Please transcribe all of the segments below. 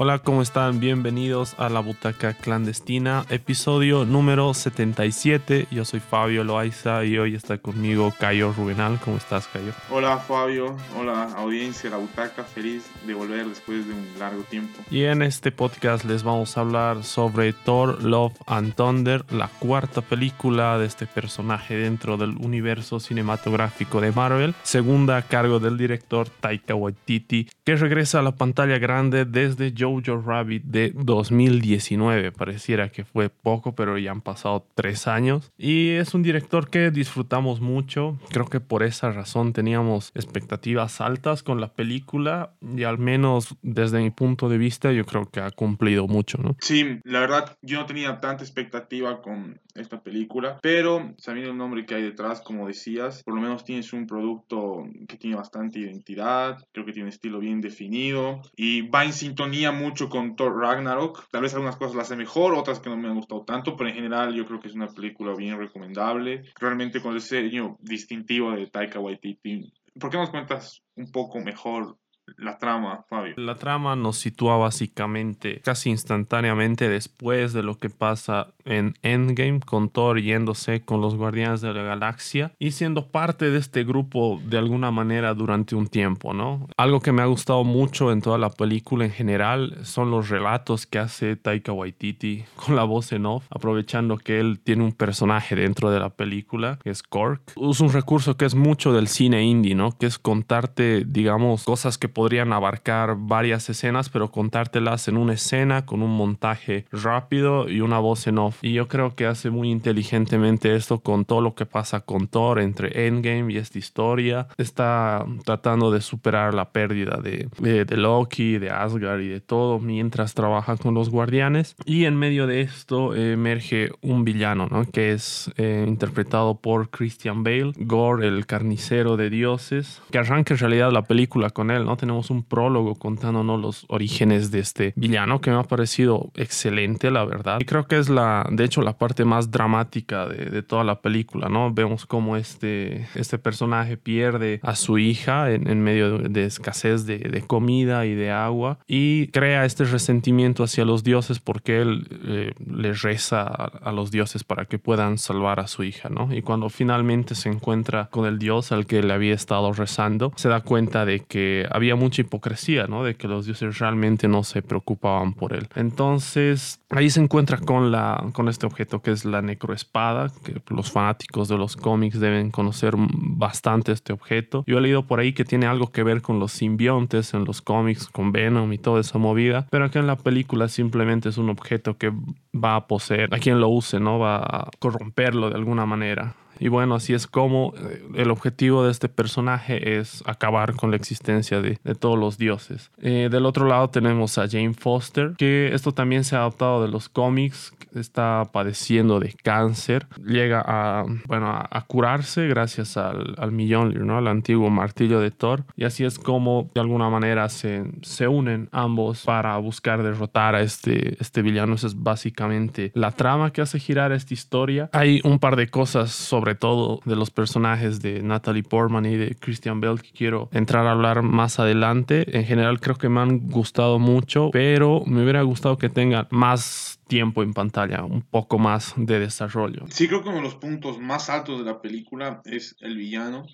Hola, ¿cómo están? Bienvenidos a la Butaca Clandestina, episodio número 77. Yo soy Fabio Loaiza y hoy está conmigo Cayo Rubenal. ¿Cómo estás, Cayo? Hola, Fabio. Hola, audiencia de la Butaca. Feliz de volver después de un largo tiempo. Y en este podcast les vamos a hablar sobre Thor, Love and Thunder, la cuarta película de este personaje dentro del universo cinematográfico de Marvel, segunda a cargo del director Taika Waititi, que regresa a la pantalla grande desde Jojo Rabbit de 2019. Pareciera que fue poco, pero ya han pasado tres años. Y es un director que disfrutamos mucho. Creo que por esa razón teníamos expectativas altas con la película y al menos desde mi punto de vista yo creo que ha cumplido mucho, ¿no? Sí, la verdad yo no tenía tanta expectativa con esta película, pero sabiendo el nombre que hay detrás, como decías, por lo menos tienes un producto que tiene bastante identidad, creo que tiene un estilo bien definido y va en sintonía mucho con Thor Ragnarok. Tal vez algunas cosas las hace mejor, otras que no me han gustado tanto, pero en general yo creo que es una película bien recomendable, realmente con el sello distintivo de Taika Waititi. ¿Por qué nos cuentas un poco mejor la trama, Fabio? La trama nos sitúa básicamente casi instantáneamente después de lo que pasa en Endgame con Thor yéndose con los Guardianes de la Galaxia y siendo parte de este grupo de alguna manera durante un tiempo, ¿no? Algo que me ha gustado mucho en toda la película en general son los relatos que hace Taika Waititi con la voz en off, aprovechando que él tiene un personaje dentro de la película, que es Kork. Usa un recurso que es mucho del cine indie, ¿no? Que es contarte, digamos, cosas que podrían abarcar varias escenas, pero contártelas en una escena con un montaje rápido y una voz en off. Y yo creo que hace muy inteligentemente esto con todo lo que pasa con Thor entre Endgame y esta historia. Está tratando de superar la pérdida de, de, de Loki, de Asgard y de todo mientras trabaja con los guardianes. Y en medio de esto emerge un villano, ¿no? Que es eh, interpretado por Christian Bale, Gore, el carnicero de dioses, que arranca en realidad la película con él, ¿no? tenemos un prólogo contándonos los orígenes de este villano que me ha parecido excelente, la verdad. Y creo que es la, de hecho, la parte más dramática de, de toda la película, ¿no? Vemos cómo este, este personaje pierde a su hija en, en medio de, de escasez de, de, comida y de agua y crea este resentimiento hacia los dioses porque él eh, les reza a, a los dioses para que puedan salvar a su hija, ¿no? Y cuando finalmente se encuentra con el dios al que le había estado rezando, se da cuenta de que había mucha hipocresía, ¿no? De que los dioses realmente no se preocupaban por él. Entonces, ahí se encuentra con, la, con este objeto que es la necroespada, que los fanáticos de los cómics deben conocer bastante este objeto. Yo he leído por ahí que tiene algo que ver con los simbiontes en los cómics, con Venom y toda esa movida, pero acá en la película simplemente es un objeto que va a poseer a quien lo use, ¿no? Va a corromperlo de alguna manera. Y bueno, así es como el objetivo de este personaje es acabar con la existencia de, de todos los dioses. Eh, del otro lado tenemos a Jane Foster, que esto también se ha adaptado de los cómics, está padeciendo de cáncer, llega a, bueno, a, a curarse gracias al, al Mjolnir, ¿no? al antiguo martillo de Thor, y así es como de alguna manera se, se unen ambos para buscar derrotar a este, este villano. Esa es básicamente la trama que hace girar esta historia. Hay un par de cosas sobre sobre todo de los personajes de Natalie Portman y de Christian Bell que quiero entrar a hablar más adelante. En general creo que me han gustado mucho, pero me hubiera gustado que tengan más tiempo en pantalla, un poco más de desarrollo. Sí, creo que uno de los puntos más altos de la película es el villano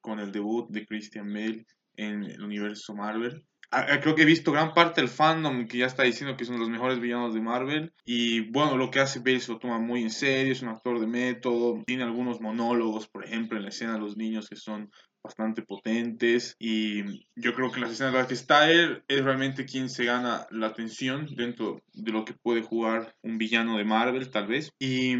con el debut de Christian Bale en el universo Marvel creo que he visto gran parte del fandom que ya está diciendo que es uno de los mejores villanos de Marvel. Y bueno, lo que hace Bale se lo toma muy en serio, es un actor de método, tiene algunos monólogos, por ejemplo, en la escena de los niños que son bastante potentes y yo creo que las escenas en las que está él es realmente quien se gana la atención dentro de lo que puede jugar un villano de Marvel tal vez y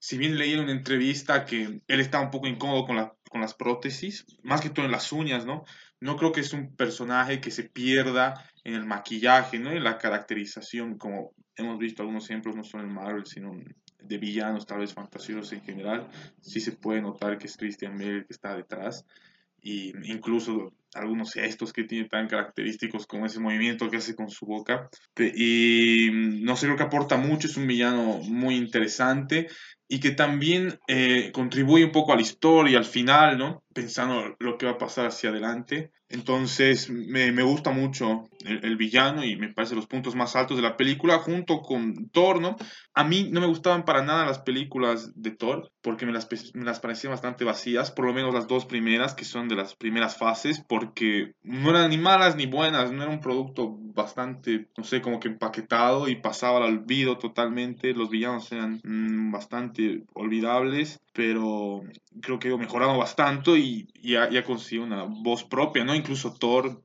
si bien leí en una entrevista que él está un poco incómodo con, la, con las prótesis, más que todo en las uñas, ¿no? No creo que es un personaje que se pierda en el maquillaje, ¿no? En la caracterización, como hemos visto algunos ejemplos, no solo en Marvel, sino de villanos, tal vez fantasiosos en general. Sí se puede notar que es Christian Bale que está detrás. Y incluso algunos gestos que tiene tan característicos como ese movimiento que hace con su boca. Y no sé, creo que aporta mucho, es un villano muy interesante y que también eh, contribuye un poco a la historia, al final, ¿no? Pensando lo que va a pasar hacia adelante. Entonces, me, me gusta mucho el, villano y me parece los puntos más altos de la película, junto con Thor, ¿no? A mí no me gustaban para nada las películas de Thor, porque me las, me las parecían bastante vacías, por lo menos las dos primeras, que son de las primeras fases, porque no eran ni malas ni buenas, no era un producto bastante, no sé, como que empaquetado y pasaba al olvido totalmente, los villanos eran mm, bastante olvidables, pero creo que he mejorado bastante y ya, conseguido una voz propia, ¿no? Incluso Thor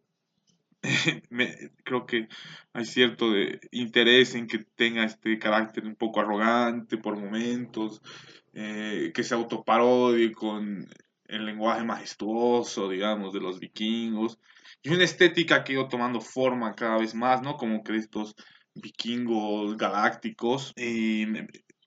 creo que hay cierto interés en que tenga este carácter un poco arrogante por momentos, eh, que se autoparodie con el lenguaje majestuoso, digamos, de los vikingos. Y una estética que ha ido tomando forma cada vez más, ¿no? Como que estos vikingos galácticos.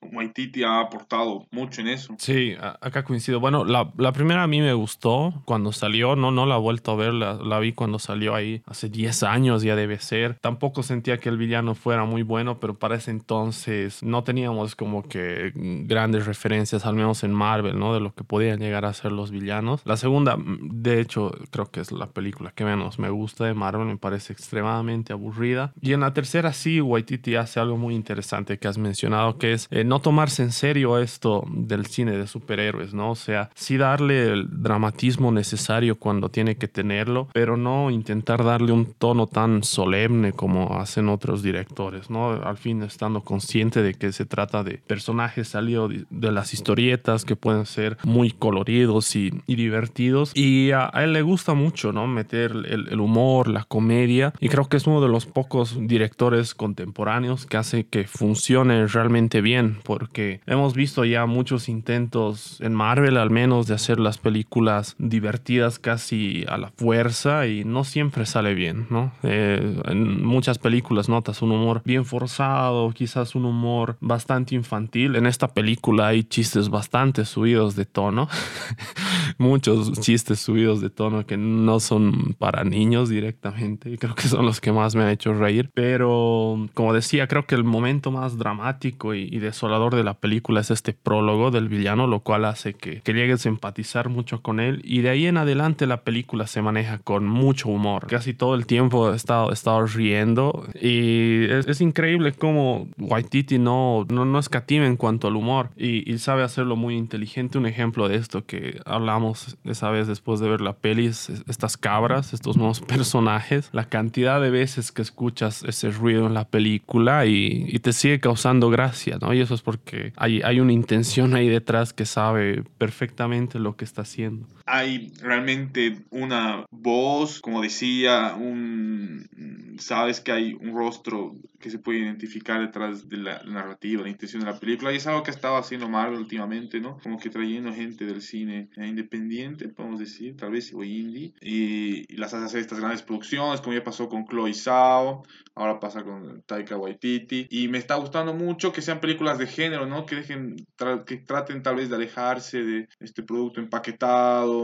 Waititi ha aportado mucho en eso. Sí, acá coincido. Bueno, la, la, primera a mí me gustó cuando salió, no, no la he vuelto a ver, la, la, vi cuando salió ahí hace 10 años ya debe ser. Tampoco sentía que el villano fuera muy bueno, pero para ese entonces no teníamos como que grandes referencias, al menos en Marvel, ¿no? De lo que podían llegar a ser los villanos. La segunda, de hecho, creo que es la película que menos me gusta de Marvel, me parece extremadamente aburrida. Y en la tercera sí, Waititi hace algo muy interesante que has mencionado, que es... Eh, no tomarse en serio esto del cine de superhéroes, ¿no? O sea, sí darle el dramatismo necesario cuando tiene que tenerlo, pero no intentar darle un tono tan solemne como hacen otros directores, ¿no? Al fin estando consciente de que se trata de personajes salidos de las historietas que pueden ser muy coloridos y, divertidos. Y a, él le gusta mucho, ¿no? Meter el, el humor, la comedia. Y creo que es uno de los pocos directores contemporáneos que hace que funcione realmente bien porque hemos visto ya muchos intentos en Marvel al menos de hacer las películas divertidas casi a la fuerza y no siempre sale bien, ¿no? Eh, en muchas películas notas un humor bien forzado, quizás un humor bastante infantil. En esta película hay chistes bastante subidos de tono, muchos chistes subidos de tono que no son para niños directamente y creo que son los que más me han hecho reír, pero como decía, creo que el momento más dramático y, y desolador de la película es este prólogo del villano, lo cual hace que, que llegues a empatizar mucho con él. Y de ahí en adelante la película se maneja con mucho humor. Casi todo el tiempo he estado, he estado riendo. Y es, increíble cómo Waititi no, no, no escatima en cuanto al humor. Y, y, sabe hacerlo muy inteligente. Un ejemplo de esto que hablamos esa vez después de ver la peli es estas cabras, estos nuevos personajes. La cantidad de veces que escuchas ese ruido en la película y, y te sigue causando gracia, ¿no? Y eso es porque hay, hay una intención ahí detrás que sabe perfectamente lo que está haciendo. Hay realmente una voz, como decía, un, sabes que hay un rostro que se puede identificar detrás de la narrativa, la intención de la película, y es algo que estaba haciendo Marvel últimamente, ¿no? Como que trayendo gente del cine independiente, podemos decir, tal vez, o indie, y, las hace hacer estas grandes producciones, como ya pasó con Chloe Zhao, ahora pasa con Taika Waititi, y me está gustando mucho que sean películas de género, ¿no? Que dejen, que traten tal vez de alejarse de este producto empaquetado,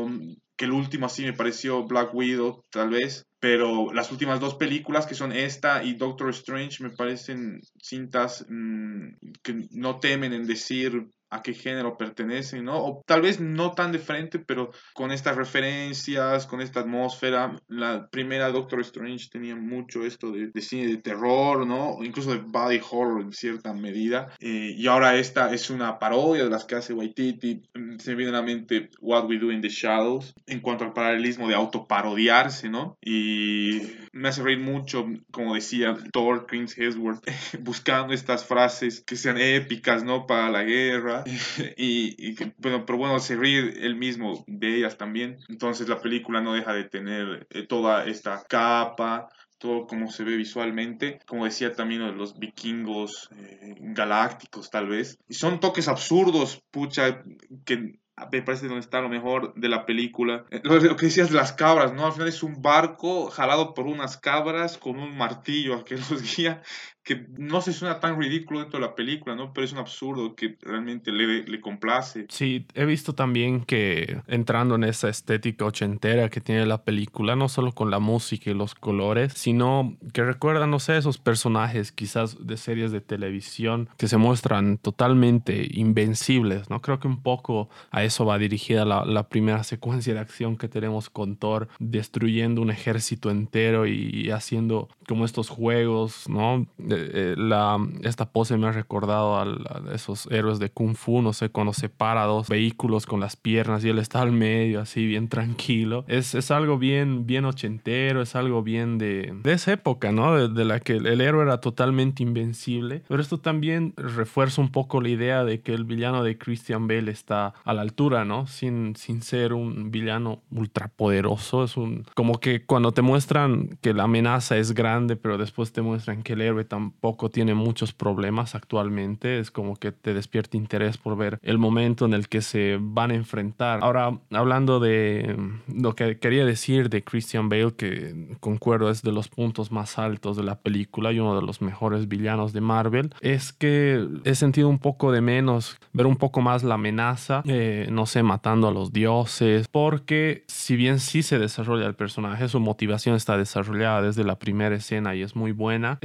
que el último así me pareció Black Widow, tal vez, pero las últimas dos películas, que son esta y Doctor Strange, me parecen cintas mm, que no temen en decir a qué género pertenecen, ¿no? O tal vez no tan de frente, pero con estas referencias, con esta atmósfera. La primera Doctor Strange tenía mucho esto de, cine de terror, ¿no? O incluso de body horror en cierta medida. Eh, y ahora esta es una parodia de las que hace Waititi. Se me viene a la mente What We Do in the Shadows en cuanto al paralelismo de autoparodiarse, ¿no? Y me hace reír mucho, como decía Thor, Chris Hemsworth, buscando estas frases que sean épicas, ¿no? Para la guerra y, bueno, pero bueno, se ríe él mismo de ellas también. Entonces la película no deja de tener eh, toda esta capa, todo como se ve visualmente, como decía también los vikingos eh, galácticos tal vez. Y son toques absurdos, pucha, que me parece donde está lo mejor de la película. Eh, lo, que decías de las cabras, ¿no? Al final es un barco jalado por unas cabras con un martillo que los guía que no se suena tan ridículo dentro de la película, ¿no? Pero es un absurdo que realmente le, le complace. Sí, he visto también que entrando en esa estética ochentera que tiene la película, no solo con la música y los colores, sino que recuerda, no sé, esos personajes quizás de series de televisión que se muestran totalmente invencibles, ¿no? Creo que un poco a eso va dirigida la primera secuencia de acción que tenemos con Thor, destruyendo un ejército entero y haciendo como estos juegos, ¿no? Eh, la, esta pose me ha recordado a, esos héroes de Kung Fu, no sé, cuando separa dos vehículos con las piernas y él está al medio, así bien tranquilo. Es, es algo bien, bien ochentero, es algo bien de, de esa época, ¿no? De, la que el, héroe era totalmente invencible. Pero esto también refuerza un poco la idea de que el villano de Christian Bale está a la altura, ¿no? Sin, sin ser un villano ultrapoderoso. Es un. Como que cuando te muestran que la amenaza es grande, pero después te muestran que el héroe tampoco tiene muchos problemas actualmente. Es como que te despierta interés por ver el momento en el que se van a enfrentar. Ahora, hablando de lo que quería decir de Christian Bale, que concuerdo es de los puntos más altos de la película y uno de los mejores villanos de Marvel, es que he sentido un poco de menos, ver un poco más la amenaza, eh, no sé, matando a los dioses, porque si bien sí se desarrolla el personaje, su motivación está desarrollada desde la primera escena y es muy buena,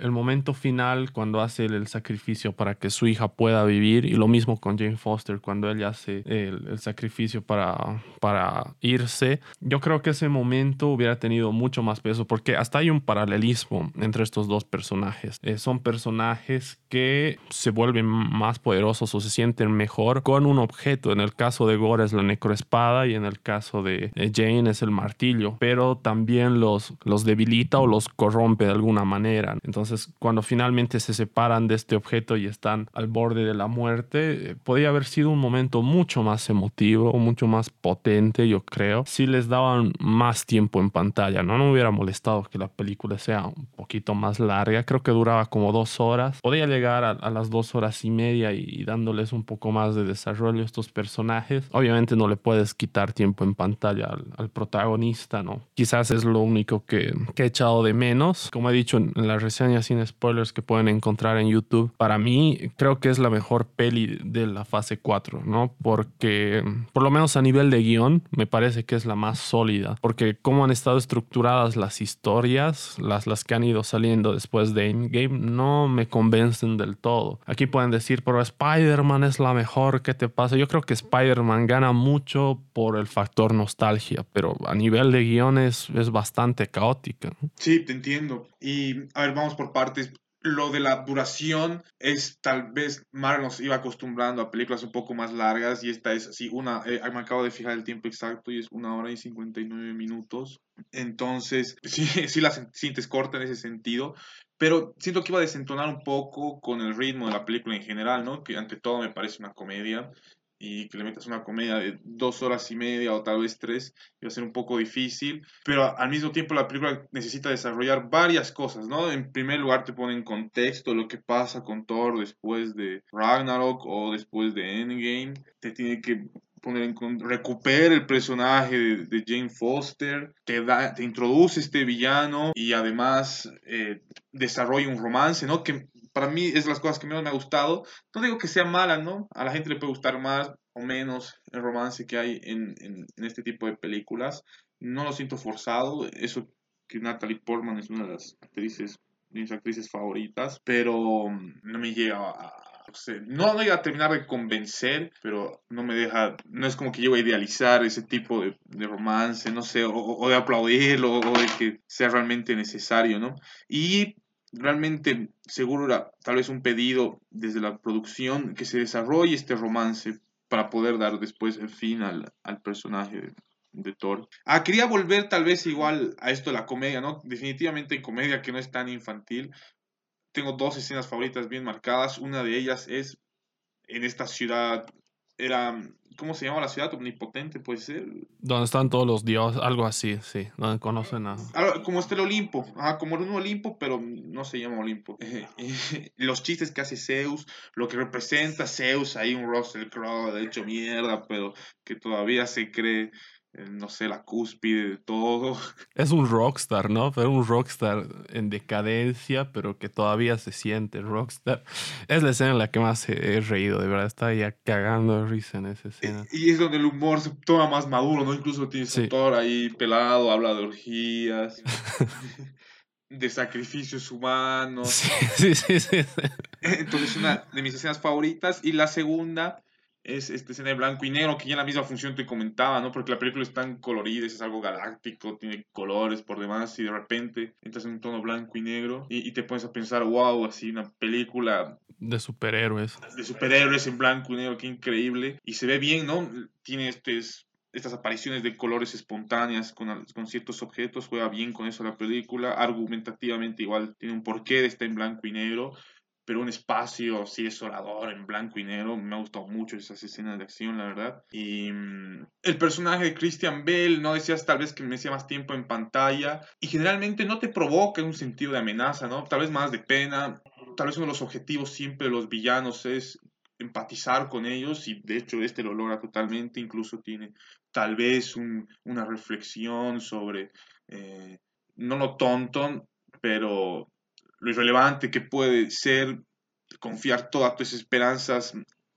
el momento final cuando hace el, sacrificio para que su hija pueda vivir y lo mismo con Jane Foster cuando ella hace el, el sacrificio para, para irse, yo creo que ese momento hubiera tenido mucho más peso porque hasta hay un paralelismo entre estos dos personajes. Eh, son personajes que se vuelven más poderosos o se sienten mejor con un objeto. En el caso de Gore es la necroespada y en el caso de Jane es el martillo, pero también los, los debilita o los corrompe de alguna manera. Entonces, cuando finalmente se separan de este objeto y están al borde de la muerte, eh, podría haber sido un momento mucho más emotivo, mucho más potente, yo creo, si les daban más tiempo en pantalla. No, no me hubiera molestado que la película sea un poquito más larga. Creo que duraba como dos horas. Podía llegar a, las dos horas y media y, dándoles un poco más de desarrollo a estos personajes. Obviamente no le puedes quitar tiempo en pantalla al, protagonista, ¿no? Quizás es lo único que, que, he echado de menos. Como he dicho en, la reseña sin spoilers que pueden encontrar en YouTube, para mí creo que es la mejor peli de la fase 4, ¿no? Porque por lo menos a nivel de guion me parece que es la más sólida. Porque cómo han estado estructuradas las historias, las, las que han ido saliendo después de Endgame, no me convencen del todo. Aquí pueden decir, pero Spider-Man es la mejor, ¿qué te pasa? Yo creo que Spider-Man gana mucho por el factor nostalgia, pero a nivel de guiones es bastante caótica. Sí, te entiendo. Y a ver, vamos por partes lo de la duración es tal vez Marvel nos iba acostumbrando a películas un poco más largas y esta es así una, eh, me acabo de fijar el tiempo exacto y es una hora y 59 minutos. Entonces, sí, sí la sientes corta en ese sentido, pero siento que iba a desentonar un poco con el ritmo de la película en general, ¿no? Que ante todo me parece una comedia y que le metas una comedia de dos horas y media o tal vez tres, va a ser un poco difícil, pero al mismo tiempo la película necesita desarrollar varias cosas, ¿no? En primer lugar te pone en contexto lo que pasa con Thor después de Ragnarok o después de Endgame, te tiene que poner en recupera el personaje de, Jane Foster, te, da, te introduce este villano y además eh, desarrolla un romance, ¿no? Que para mí es las cosas que menos me ha gustado. No digo que sea mala, ¿no? A la gente le puede gustar más o menos el romance que hay en, en, este tipo de películas. No lo siento forzado. Eso que Natalie Portman es una de las actrices, mis actrices favoritas, pero mm, no me llega a, no, no llega a terminar de convencer, pero no me deja, no es como que yo a idealizar ese tipo de, de romance, no sé, o, o, de aplaudirlo, o de que sea realmente necesario, ¿no? Y realmente seguro tal vez un pedido desde la producción que se desarrolle este romance para poder dar después el fin al, personaje de, Thor. Ah, quería volver tal vez igual a esto de la comedia, ¿no? Definitivamente en comedia que no es tan infantil. Tengo dos escenas favoritas bien marcadas. Una de ellas es en esta ciudad, era ¿Cómo se llama la ciudad? Omnipotente, puede ser. Donde están todos los dioses, algo así, sí. Donde conocen a. Como está el Olimpo. Ajá, como en un Olimpo, pero no se llama Olimpo. los chistes que hace Zeus, lo que representa Zeus, hay un Russell Crowe, de hecho mierda, pero que todavía se cree no sé, la cúspide de todo. Es un rockstar, ¿no? Pero un rockstar en decadencia, pero que todavía se siente rockstar. Es la escena en la que más he reído, de verdad. Estaba ya cagando de risa en esa escena. Y, es donde el humor se toma más maduro, ¿no? Incluso tiene su autor ahí pelado, habla de orgías. de sacrificios humanos. Sí, sí, sí, Entonces, una de mis escenas favoritas. Y la segunda es esta escena de blanco y negro, que ya la misma función te comentaba, ¿no? Porque la película es tan colorida, es algo galáctico, tiene colores por demás, y de repente entras en un tono blanco y negro y, te pones a pensar, wow, así una película... De superhéroes. De superhéroes en blanco y negro, qué increíble. Y se ve bien, ¿no? Tiene estos estas apariciones de colores espontáneas con, con, ciertos objetos, juega bien con eso la película, argumentativamente igual tiene un porqué de estar en blanco y negro, pero un espacio así desolador en blanco y negro. Me ha gustado mucho esas escenas de acción, la verdad. Y mm, el personaje de Christian Bale, no decías tal vez que me hacía más tiempo en pantalla y generalmente no te provoca un sentido de amenaza, ¿no? Tal vez más de pena. Tal vez uno de los objetivos siempre de los villanos es empatizar con ellos y de hecho este lo logra totalmente, incluso tiene tal vez una reflexión sobre, eh, no lo tonto, pero lo irrelevante que puede ser confiar todas tus esperanzas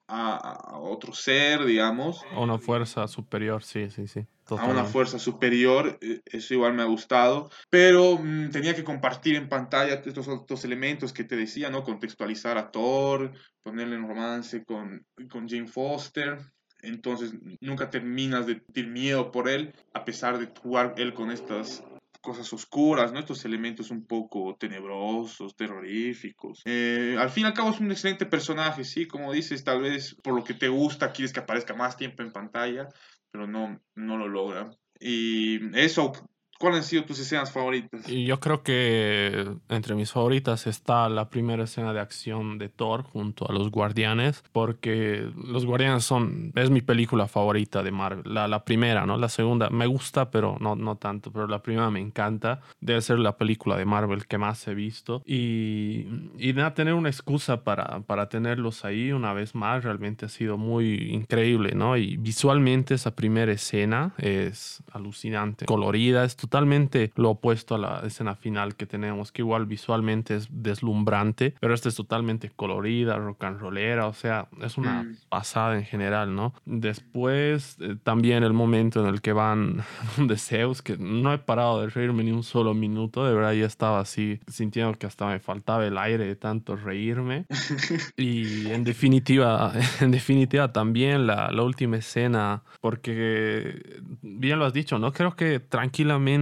a, otro ser, digamos. A una fuerza superior, sí, sí, sí. A una fuerza superior, eh, eso igual me ha gustado, pero mm, tenía que compartir en pantalla estos otros elementos que te decía, ¿no? Contextualizar a Thor, ponerle en romance con, con Jane Foster, entonces nunca terminas de sentir miedo por él, a pesar de jugar él con estas cosas oscuras, ¿no? Estos elementos un poco tenebrosos, terroríficos. Eh, al fin y al cabo es un excelente personaje, sí, como dices, tal vez por lo que te gusta quieres que aparezca más tiempo en pantalla, pero no, no lo logra. Y eso, ¿Cuáles han sido tus escenas favoritas? Y yo creo que entre mis favoritas está la primera escena de acción de Thor junto a los Guardianes, porque los Guardianes son, es mi película favorita de Marvel. La, la primera, ¿no? La segunda me gusta, pero no, no tanto, pero la primera me encanta. Debe ser la película de Marvel que más he visto. Y, y nada, tener una excusa para, para tenerlos ahí una vez más realmente ha sido muy increíble, ¿no? Y visualmente esa primera escena es alucinante, colorida, es totalmente lo opuesto a la escena final que tenemos, que igual visualmente es deslumbrante, pero esta es totalmente colorida, rock and rollera, o sea, es una mm. pasada en general, ¿no? Después eh, también el momento en el que van de Zeus, que no he parado de reírme ni un solo minuto, de verdad ya estaba así sintiendo que hasta me faltaba el aire de tanto reírme. y en definitiva, en definitiva también la, la última escena, porque bien lo has dicho, ¿no? Creo que tranquilamente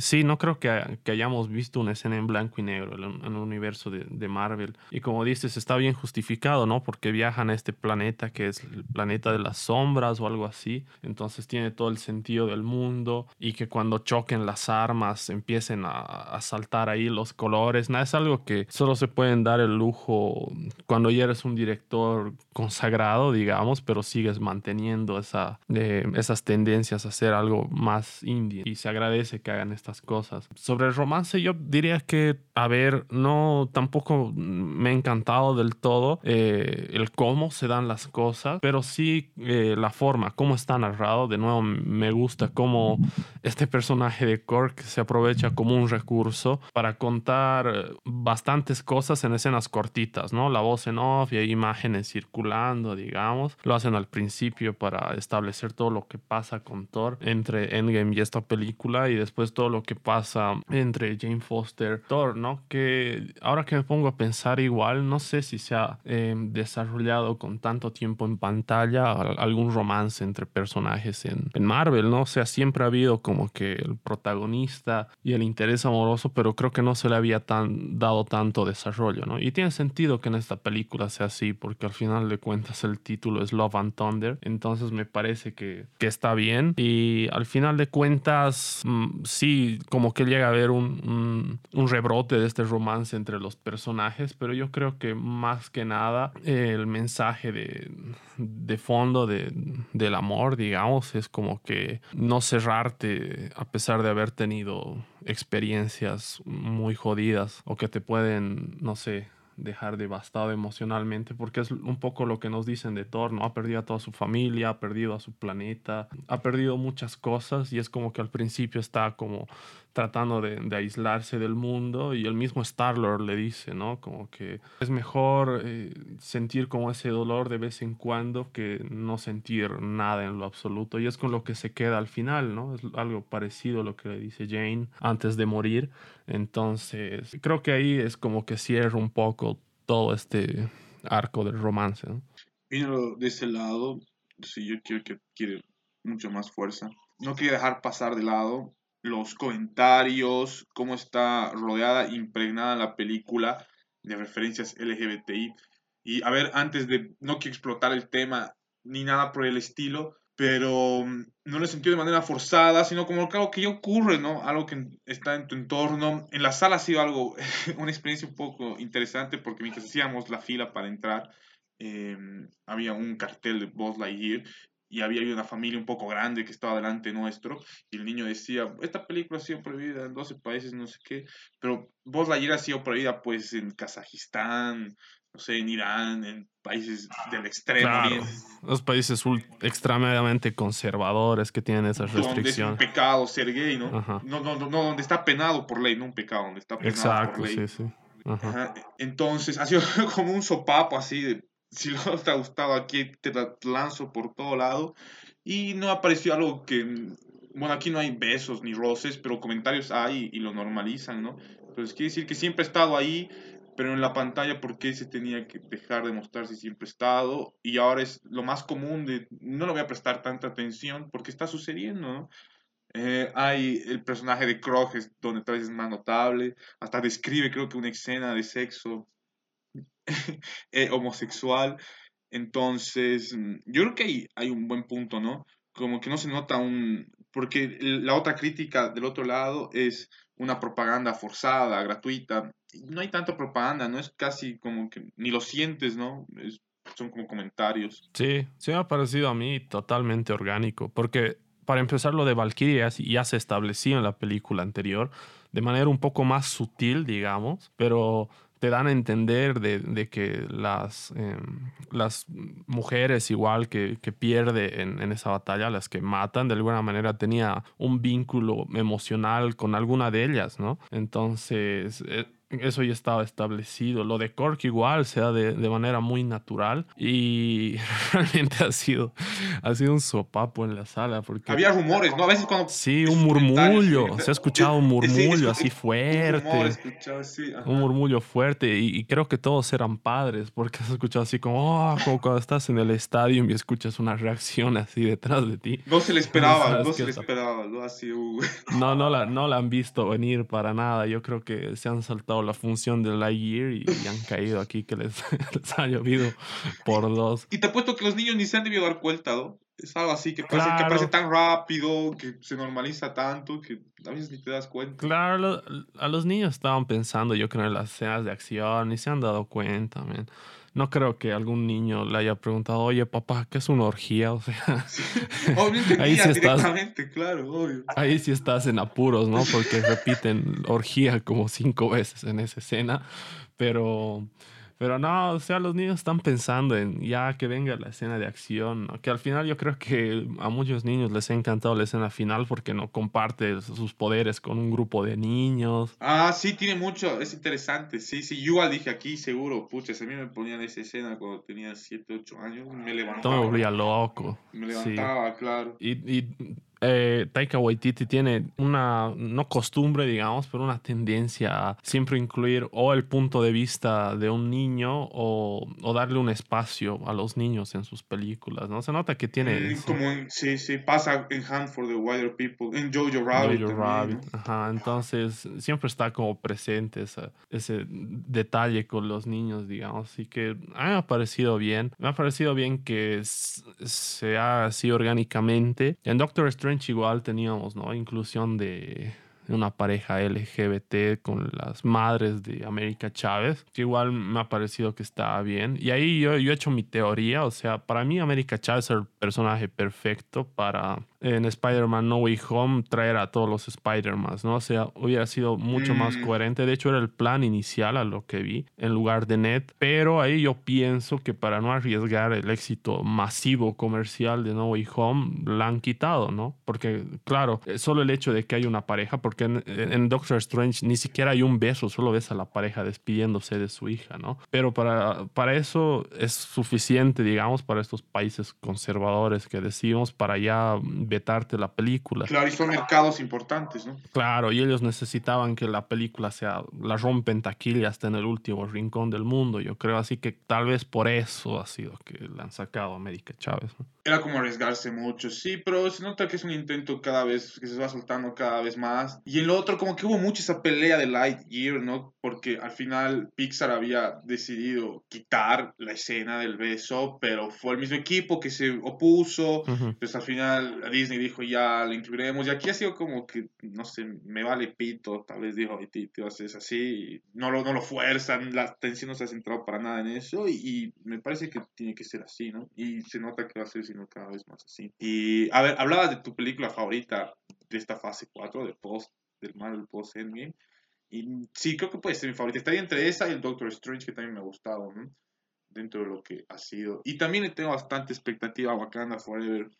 sí, no creo que, que, hayamos visto una escena en blanco y negro en, el universo de, de, Marvel. Y como dices, está bien justificado, ¿no? Porque viajan a este planeta que es el planeta de las sombras o algo así. Entonces tiene todo el sentido del mundo y que cuando choquen las armas empiecen a, a saltar ahí los colores. Nada, es algo que solo se pueden dar el lujo cuando ya eres un director consagrado, digamos, pero sigues manteniendo esa, de esas tendencias a hacer algo más indie. Y se agradece que hagan estas cosas. Sobre el romance, yo diría que, a ver, no tampoco me ha encantado del todo eh, el cómo se dan las cosas, pero sí eh, la forma, cómo está narrado. De nuevo, me gusta cómo este personaje de Cork se aprovecha como un recurso para contar bastantes cosas en escenas cortitas, ¿no? La voz en off y hay imágenes circulando, digamos. Lo hacen al principio para establecer todo lo que pasa con Thor entre Endgame y esta película y después todo lo que pasa entre Jane Foster, Thor, ¿no? Que ahora que me pongo a pensar igual, no sé si se ha eh, desarrollado con tanto tiempo en pantalla algún romance entre personajes en, en Marvel, ¿no? O sea, siempre ha habido como que el protagonista y el interés amoroso, pero creo que no se le había tan, dado tanto desarrollo, ¿no? Y tiene sentido que en esta película sea así, porque al final de cuentas el título es Love and Thunder, entonces me parece que, que está bien y al final de cuentas mm, sí, como que llega a haber un, un, rebrote de este romance entre los personajes, pero yo creo que más que nada el mensaje de, de fondo de, del amor, digamos, es como que no cerrarte a pesar de haber tenido experiencias muy jodidas o que te pueden, no sé, dejar devastado emocionalmente, porque es un poco lo que nos dicen de Thor, ¿no? Ha perdido a toda su familia, ha perdido a su planeta, ha perdido muchas cosas y es como que al principio está como tratando de, aislarse del mundo y el mismo Star-Lord le dice, ¿no? Como que es mejor eh, sentir como ese dolor de vez en cuando que no sentir nada en lo absoluto y es con lo que se queda al final, ¿no? Es algo parecido a lo que le dice Jane antes de morir. Entonces, creo que ahí es como que cierra un poco todo este arco del romance, ¿no? de ese lado, si yo quiero que quiere mucho más fuerza. No quiero dejar pasar de lado los comentarios, cómo está rodeada, impregnada la película de referencias LGBTI. Y a ver, antes de no quiero explotar el tema ni nada por el estilo, pero mm, no lo sentido de manera forzada, sino como algo que ya ocurre, ¿no? Algo que está en tu entorno. En la sala ha sido algo, una experiencia un poco interesante porque mientras hacíamos la fila para entrar, em, había un cartel de Buzz Lightyear y había una familia un poco grande que estaba delante nuestro y el niño decía, esta película ha sido prohibida en 12 países, no sé qué, pero Buzz Lightyear ha sido prohibida pues en Kazajistán, no sé, en Irán, en países del extremo claro, Los países extremadamente conservadores que tienen esas restricciones. Donde es un pecado ser gay, ¿no? No, no, no, donde está penado por ley, no un pecado, donde está penado Exacto, por ley. sí, sí. Entonces, ha sido como un sopapo así de si no te ha gustado aquí, te lanzo por todo lado. Y no apareció algo que, bueno, aquí no hay besos ni roces, pero comentarios hay y, lo normalizan, ¿no? Entonces quiere decir que siempre ha estado ahí, pero en la pantalla, ¿por qué se tenía que dejar de mostrar si siempre ha estado? Y ahora es lo más común de, no le voy a prestar tanta atención porque está sucediendo, ¿no? Eh, hay el personaje de Krog, donde tal vez es más notable, hasta describe creo que una escena de sexo eh, homosexual. Entonces, mm, yo creo que hay, hay un buen punto, ¿no? Como que no se nota un... Porque la otra crítica del otro lado es una propaganda forzada, gratuita. No hay tanta propaganda, no es casi como que ni lo sientes, ¿no? son como comentarios. Sí, sí me ha parecido a mí totalmente orgánico, porque para empezar lo de Valkyria ya se estableció en la película anterior de manera un poco más sutil, digamos, pero te dan a entender de, que las, em, las mujeres igual que, que pierde en, esa batalla, las que matan, de alguna manera tenía un vínculo emocional con alguna de ellas, ¿no? Entonces... Eh, eso ya estaba establecido. Lo de Cork igual se da de, de, manera muy natural y realmente ha sido, ha sido un sopapo en la sala. Porque, Había rumores, ¿no? A veces cuando... Sí, un murmullo. Se ha escuchado un murmullo así fuerte. Un, murmullo fuerte y, creo que todos eran padres porque has escuchado así como, oh, como cuando estás en el estadio y escuchas una reacción así detrás de ti. No se le esperaba, no, se le esperaba. ¿no? Así, no, no la, no la han visto venir para nada. Yo creo que se han saltado la función de Lightyear y, y han caído aquí que les, ha llovido por dos. Y te apuesto que los niños ni se han debido dar cuenta, ¿no? Es algo así que parece, que parece tan rápido, que se normaliza tanto, que a veces ni te das cuenta. Claro, a los niños estaban pensando, yo creo, en las escenas de acción, y se han dado cuenta, man no creo que algún niño le haya preguntado, oye papá, ¿qué es una orgía? O sea, ahí sí estás, claro, obvio. Ahí sí estás en apuros, ¿no? Porque repiten orgía como cinco veces en esa escena, pero pero no, o sea, los niños están pensando en ya que venga la escena de acción, que al final yo creo que a muchos niños les ha encantado la escena final porque no comparte sus poderes con un grupo de niños. Ah, sí, tiene mucho, es interesante, sí, sí, yo igual dije aquí, seguro, pucha, a mí me ponían esa escena cuando tenía 7, 8 años, me levantaba. Todo me volvía loco. Me levantaba, claro. Y, y eh, Taika Waititi tiene una, no costumbre, digamos, pero una tendencia a siempre incluir o el punto de vista de un niño o, o darle un espacio a los niños en sus películas, ¿no? Se nota que tiene... como sí, sí, pasa en Hand for the Wider People, en Jojo Rabbit. Jojo Rabbit, ajá, entonces siempre está como presente ese, ese detalle con los niños, digamos, así que a mí me ha parecido bien, me ha parecido bien que sea así orgánicamente. En Doctor Strange Strange igual teníamos, ¿no? Inclusión de una pareja LGBT con las madres de América Chávez, que igual me ha parecido que está bien. Y ahí yo, yo he hecho mi teoría, o sea, para mí América Chávez es el personaje perfecto para en Spider-Man No Way Home traer a todos los Spider-Man, ¿no? O sea, hubiera sido mucho más mm. coherente. De hecho, era el plan inicial a lo que vi en lugar de Ned. Pero ahí yo pienso que para no arriesgar el éxito masivo comercial de No Way Home, la han quitado, ¿no? Porque, claro, solo el hecho de que hay una pareja, porque en, Doctor Strange ni siquiera hay un beso, solo ves a la pareja despidiéndose de su hija, ¿no? Pero para, para eso es suficiente, digamos, para estos países conservadores que decimos, para ya vetarte la película. Claro, y son mercados importantes, ¿no? Claro, y ellos necesitaban que la película sea, la rompen taquilla hasta en el último rincón del mundo, yo creo, así que tal vez por eso ha sido que la han sacado a América Chávez. Era como arriesgarse mucho, sí, pero se nota que es un intento cada vez, que se va soltando cada vez más. Y en lo otro, como que hubo mucha esa pelea de Lightyear, ¿no? Porque al final Pixar había decidido quitar la escena del beso, pero fue el mismo equipo que se opuso, pues al final Disney dijo ya la incluiremos, y aquí ha sido como que, no sé, me vale pito, tal vez dijo, tío, es así, no lo, no lo fuerzan, la atención no se ha centrado para nada en eso, y, y me parece que tiene que ser así, ¿no? Y se nota que va a ser sino cada vez más así. Y, a ver, hablabas de tu película favorita de esta fase 4, de post, del Marvel Post Endgame. Y sí, creo que puede ser mi favorita. Estaría entre esa y el Doctor Strange, que también me ha gustado, Dentro de lo que ha sido. Y también tengo bastante expectativa a Wakanda Forever,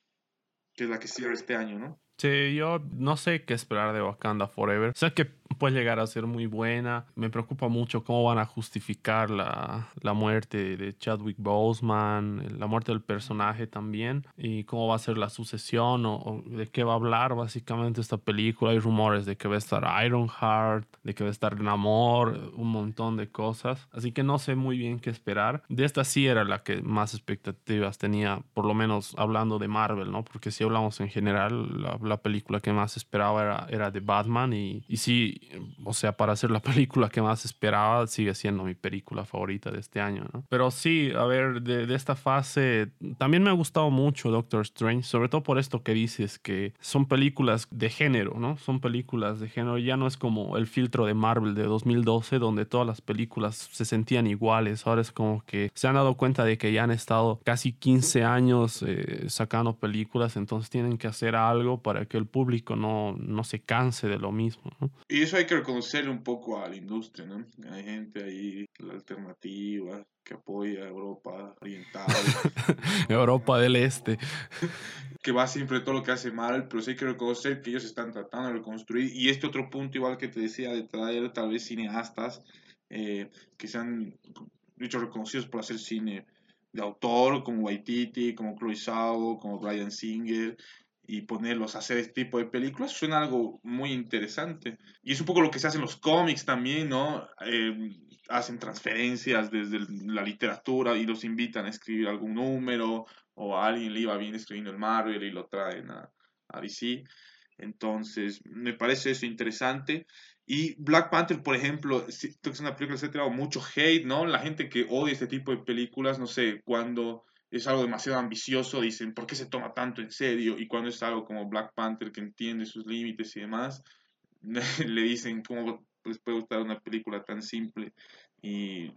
que es la que cierra este año, ¿no? Sí, yo no sé qué esperar de Wakanda Forever. Sé que puede llegar a ser muy buena. Me preocupa mucho cómo van a justificar la, la muerte de Chadwick Boseman, la muerte del personaje también, y cómo va a ser la sucesión o, de qué va a hablar básicamente esta película. Hay rumores de que va a estar Ironheart, de que va a estar Namor, un montón de cosas. Así que no sé muy bien qué esperar. De esta sí era la que más expectativas tenía, por lo menos hablando de Marvel, ¿no? Porque si hablamos en general, la la película que más esperaba era, era de Batman y, y sí, o sea, para hacer la película que más esperaba sigue siendo mi película favorita de este año, ¿no? Pero sí, a ver, de, de esta fase también me ha gustado mucho Doctor Strange, sobre todo por esto que dices, que son películas de género, ¿no? Son películas de género, ya no es como el filtro de Marvel de 2012 donde todas las películas se sentían iguales, ahora es como que se han dado cuenta de que ya han estado casi 15 años eh, sacando películas, entonces tienen que hacer algo para que el público no, no se canse de lo mismo. Y eso hay que reconocerle un poco a la industria, ¿no? Hay gente ahí, la alternativa, que apoya a Europa Oriental. Europa del Este. que va siempre todo lo que hace mal, pero sí hay que reconocer que ellos están tratando de reconstruir. Y este otro punto, igual que te decía, de traer tal vez cineastas eh, que sean, dicho, reconocidos por hacer cine de autor, como Waititi, como Chloe Zhao, como Brian Singer, y ponerlos a hacer este tipo de películas suena algo muy interesante. Y es un poco lo que se hace en los cómics también, ¿no? Eh, hacen transferencias desde la literatura y los invitan a escribir algún número o a alguien le iba bien escribiendo el Marvel y lo traen a, a DC. Entonces, me parece eso interesante. Y Black Panther, por ejemplo, es una película que se ha tirado mucho hate, ¿no? La gente que odia este tipo de películas, no sé, cuando es algo demasiado ambicioso, dicen, ¿por qué se toma tanto en serio? Y cuando es algo como Black Panther que entiende sus límites y demás, le dicen, ¿cómo les puede gustar una película tan simple? Y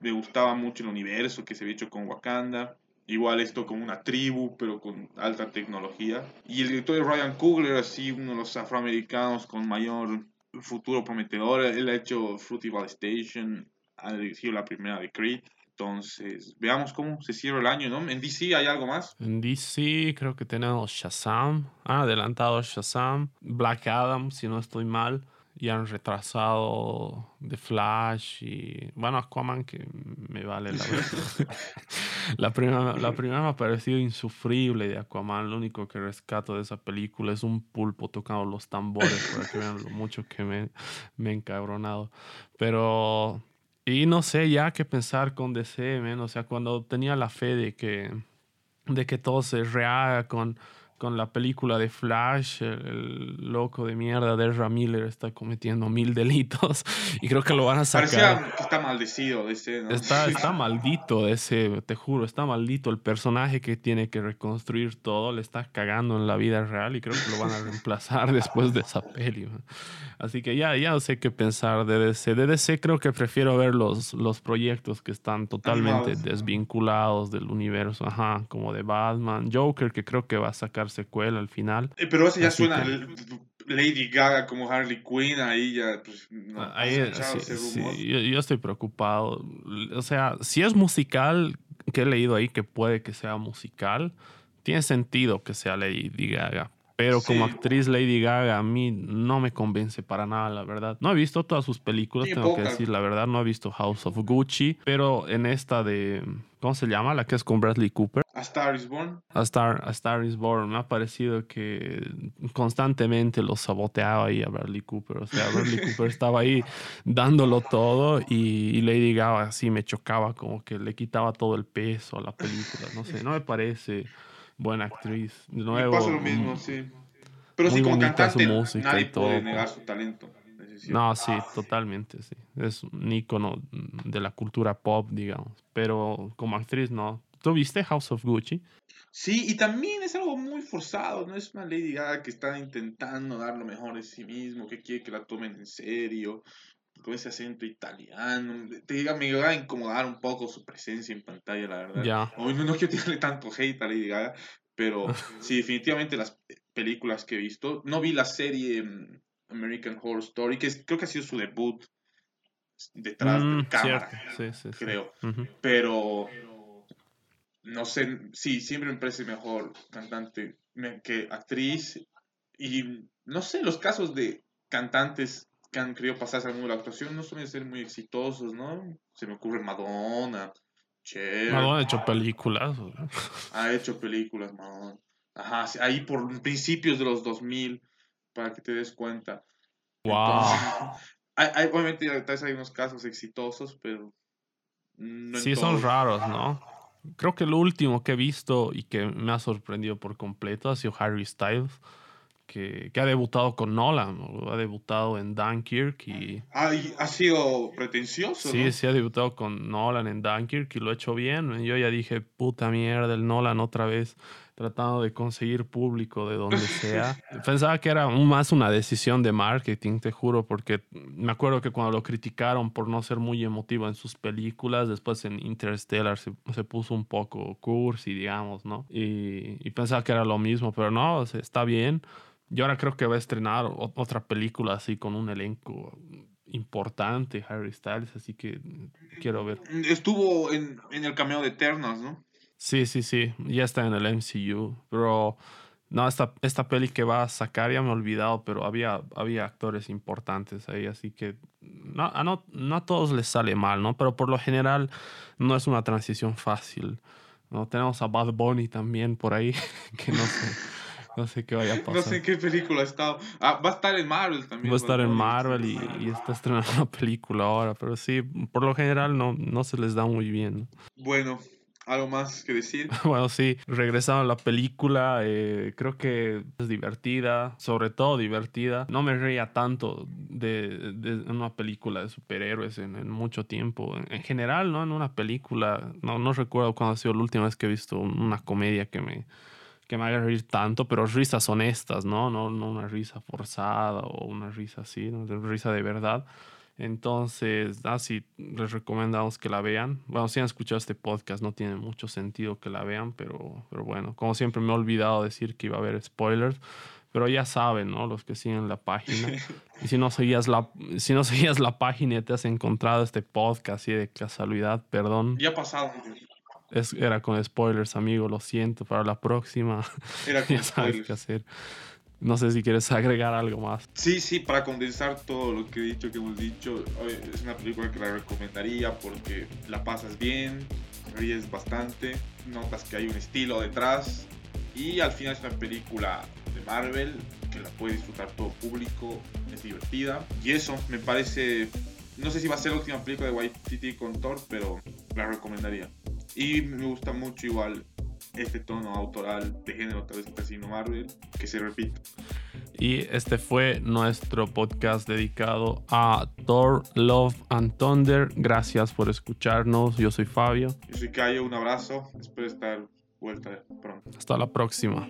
me gustaba mucho el universo que se había hecho con Wakanda. Igual esto como una tribu, pero con alta tecnología. Y el director de Ryan Coogler, así uno de los afroamericanos con mayor futuro prometedor. Él ha hecho Fruity Valley Station, ha dirigido la primera de Creed. Entonces, veamos cómo se cierra el año, ¿no? En DC hay algo más. En DC creo que tenemos Shazam, han adelantado Shazam, Black Adam, si no estoy mal, y han retrasado The Flash y, bueno, Aquaman, que me vale la verdad. la, primera, la primera me ha parecido insufrible de Aquaman, lo único que rescato de esa película es un pulpo tocando los tambores para que vean lo mucho que me, me he encabronado. Pero y no sé ya qué pensar con DC, o sea, cuando tenía la fe de que, de que todo se rehaga con, con la película de Flash, el, el loco de mierda de Ezra Miller está cometiendo mil delitos y creo que lo van a sacar. Parecía que está maldecido de ese, ¿no? Está, está maldito ese, te juro, está maldito. El personaje que tiene que reconstruir todo le está cagando en la vida real y creo que lo van a reemplazar después de esa peli. Así que ya, ya no sé qué pensar de DC. De DC creo que prefiero ver los, los proyectos que están totalmente Animados. desvinculados del universo, ajá, como de Batman, Joker, que creo que va a sacar secuela al final. Eh, Pero ese ya Así suena que- Lady Gaga como Harley Quinn, ahí ya, pues, no, Ah, ¿has Ahí, sí, sí, yo, yo estoy preocupado. O sea, si es musical, que he leído ahí que puede que sea musical, tiene sentido que sea Lady Gaga. Pero como actriz Lady Gaga a mí no me convence para nada, la verdad. No he visto todas sus películas, tengo que decir la verdad. No he visto House of Gucci, pero en esta de, ¿cómo se llama? La que es con Bradley Cooper. A Star is Born. A Star, a Star is Born. Me ha parecido que constantemente lo saboteaba ahí a Bradley Cooper. O sea, Bradley Cooper estaba ahí dándolo todo y, y Lady Gaga así me chocaba, como que le quitaba todo el peso a la película. No sé, no me parece buena actriz. De Me nuevo, pasa lo mismo, mm, sí. Pero muy sí, como su cantante, y nadie todo, puede negar su talento. No, sí, totalmente, sí. Es un ícono de la cultura pop, digamos. Pero como actriz, no. ¿Tú viste House of Gucci? Sí, y también es algo muy forzado, no es una Lady Gaga que está intentando dar lo mejor de sí mismo, que quiere que la tomen en serio, con ese acento italiano. Te diga, me va a incomodar un poco su presencia en pantalla, la verdad. Hoy no, no quiero tirarle tanto hate a Lady Gaga, pero sí, definitivamente las películas que he visto. No vi la serie mm, American Horror Story, que es- creo que ha sido su debut detrás Mm, de cámara, cierto. Sí, sí, sí. creo. Pero no sé, sí, siempre me parece mejor cantante que actriz. Y no sé, los casos de cantantes que han querido pasarse al mundo de la actuación no suelen ser muy exitosos, ¿no? Se me ocurre Madonna, Cher, Madonna ha hecho películas. ¿no? ha hecho películas, Madonna. Ajá, ahí por principios de los 2000, para que te des cuenta. Wow. Entonces, hay, hay- obviamente tal vez hay unos casos exitosos, pero no Sí, son raros, ¿no? Creo que lo último que he visto y que me ha sorprendido por completo ha sido Harry Styles, que, que ha debutado con Nolan, ¿no? ha debutado en Dunkirk y Ah, y ha sido pretencioso, sí, ¿no? sí ha debutado con Nolan en Dunkirk y lo ha hecho bien. Yo ya dije, puta mierda, el Nolan otra vez tratando de conseguir público de donde sea. Pensaba que era un- más una decisión de marketing, te juro, porque me acuerdo que cuando lo criticaron por no ser muy emotivo en sus películas, después en Interstellar se, se puso un poco cursi, digamos, ¿no? Y, y pensaba que era lo mismo, pero no, o sea, está bien. Y ahora creo que va a estrenar otra película así con un elenco importante, Harry Styles, así que quiero ver. Estuvo en, en el cameo de Eternals, ¿no? Sí, sí, sí, ya está en el MCU, pero no, esta, esta peli que va a sacar ya me he olvidado, pero había, había actores importantes ahí, así que no, no, no a todos les sale mal, ¿no? Pero por lo general no es una transición fácil, ¿no? Tenemos a Bad Bunny también por ahí, que no sé, no sé qué vaya a pasar. No sé en qué película ha estado. Ah, va a estar en Marvel también. Va a estar en. Marvel y, y está estrenando una película ahora, pero sí, por lo general no, no se les da muy bien. ¿no? Bueno, ¿algo más que decir? Bueno, sí, regresando a la película, eh, creo que es divertida, sobre todo divertida. No me reía tanto de, de una película de superhéroes en, en mucho tiempo. En, en general, ¿no? En una película, no, no recuerdo cuándo ha sido la última vez que he visto una comedia que me, que me haga reír tanto, pero risas honestas, ¿no? No, no una risa forzada o una risa así, ¿no? De risa de verdad. Entonces, así les recomendamos que la vean. Bueno, si han escuchado este podcast, no tiene mucho sentido que la vean, pero, pero bueno, como siempre me he olvidado decir que iba a haber spoilers, pero ya saben, ¿no? Los que siguen la página. Y si no seguías la, si no seguías la página y te has encontrado este podcast y de casualidad, perdón, Ya ha pasado. Es, era con spoilers, amigo, lo siento, para la próxima Era con ya sabes spoilers. qué hacer. No sé si quieres agregar algo más. Sí, sí, para condensar todo lo que he dicho, que hemos dicho, es una película que la recomendaría porque la pasas bien, ríes bastante, notas que hay un estilo detrás y al final es una película de Marvel que la puede disfrutar todo público, es divertida y eso me parece, no sé si va a ser la última película de Waititi con Thor, pero la recomendaría. Y me gusta mucho igual este tono autoral de género tal vez Casino Marvel que se repita. Y este fue nuestro podcast dedicado a Thor, Love and Thunder. Gracias por escucharnos. Yo soy Fabio. Yo soy Cayo. Un abrazo. Espero estar vuelta pronto. Hasta la próxima.